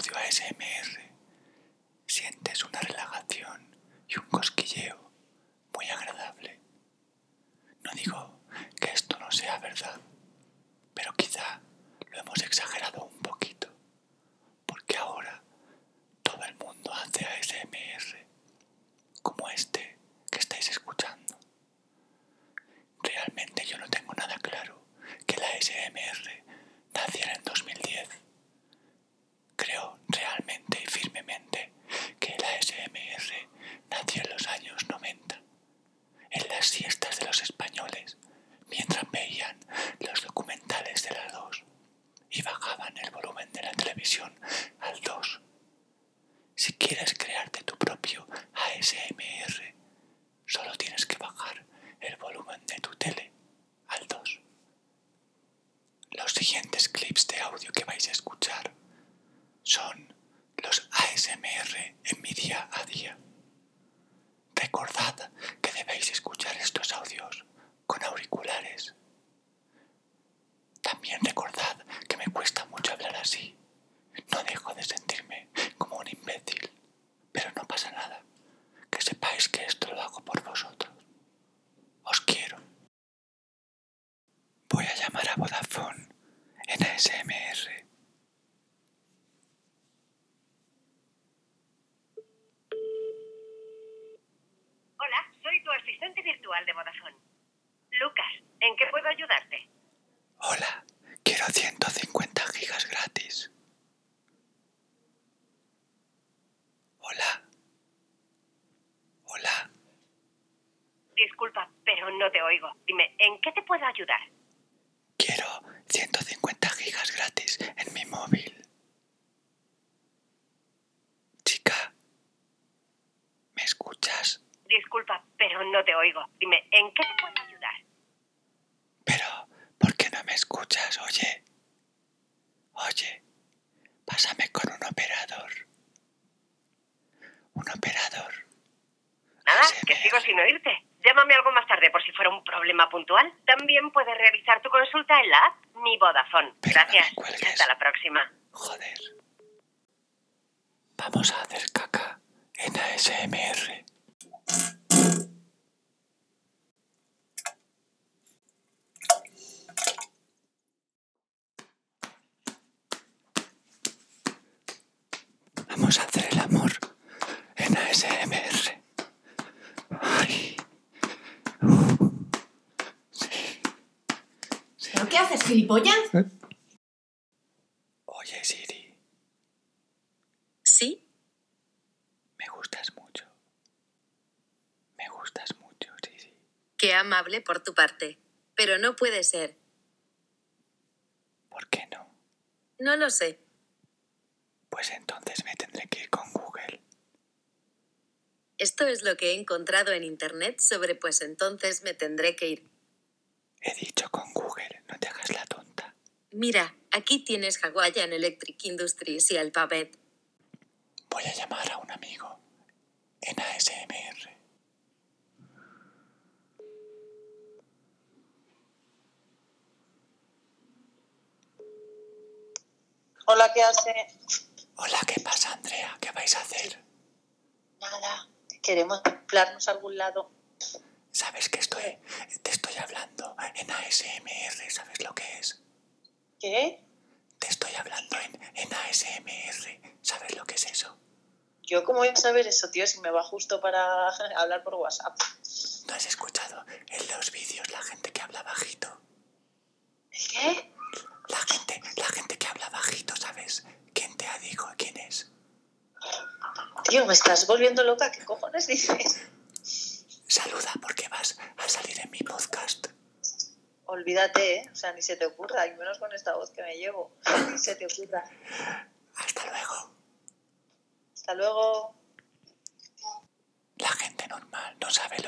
audio ASMR sientes una relajación y un cosquilleo muy agradable. No digo que esto no sea verdad, pero quizá lo hemos exagerado un poquito, porque ahora todo el mundo hace ASMR, como este que estáis escuchando. Realmente yo no tengo nada claro que la ASMR naciera en 2010. Creo realmente y firmemente que la ASMR nació en los años 90, en las siestas de los españoles, mientras veían los documentales de las dos y bajaban el volumen de la televisión al 2. Si quieres crearte tu propio ASMR, solo tienes que bajar el volumen de tu tele al 2. Los siguientes clips de audio que vais a escuchar son los ASMR en mi día a día. Recordad que debéis escuchar estos audios con auriculares. También recordad que me cuesta mucho hablar así. No dejo de sentirme como un imbécil. Pero no pasa nada. Que sepáis que esto lo hago por vosotros. Os quiero. Voy a llamar a Vodafone en ASMR. Hola, soy tu asistente virtual de Vodafone. Lucas, ¿en qué puedo ayudarte? Hola, quiero 150 gigas gratis. Hola. Hola. Disculpa, pero no te oigo. Dime, ¿en qué te puedo ayudar? Quiero 150 gigas gratis en mi móvil. Chica, ¿me escuchas? Disculpa, pero no te oigo. Dime, ¿en qué te puedo ayudar? Pero, ¿por qué no me escuchas? Oye. Oye, pásame con un operador. Un operador. Nada, ASMR. que sigo sin oírte. Llámame algo más tarde por si fuera un problema puntual. También puedes realizar tu consulta en la app Mi Vodafone. Pero no me Gracias. Hasta la próxima. Joder. Vamos a hacer caca en ASMR. Vamos a hacer el amor en ASMR. Ay. ¿Pero qué haces, gilipollas? Oye, Siri, ¿Sí? me gustas mucho. Me gustas mucho, Siri. Qué amable por tu parte. Pero no puede ser. ¿Por qué no? No lo sé. Pues entonces me tendré que ir con Google. Esto es lo que he encontrado en internet sobre pues entonces me tendré que ir. He dicho con Google, no te hagas la tonta. Mira, aquí tienes Hawaiian Electric Industries y Alphabet. Voy a llamar a un amigo en ASMR. Hola, ¿qué hace? Hola, ¿qué pasa, Andrea? ¿Qué vais a hacer? Nada, queremos templarnos a algún lado. ¿Sabes que estoy, te estoy hablando en ASMR? ¿Sabes lo que es? ¿Qué? Te estoy hablando en, en ASMR. ¿Sabes lo que es eso? Yo cómo voy a saber eso, tío, si me va justo para hablar por WhatsApp. ¿No has escuchado en los vídeos la gente que habla bajito? ¿El qué? La gente, la gente que habla bajito, ¿sabes? ¿Quién te ha dicho quién es? Tío, me estás volviendo loca. ¿Qué cojones dices? Saluda porque vas a salir en mi podcast. Olvídate, ¿eh? O sea, ni se te ocurra, y menos con esta voz que me llevo. Ni se te ocurra. Hasta luego. Hasta luego. La gente normal no sabe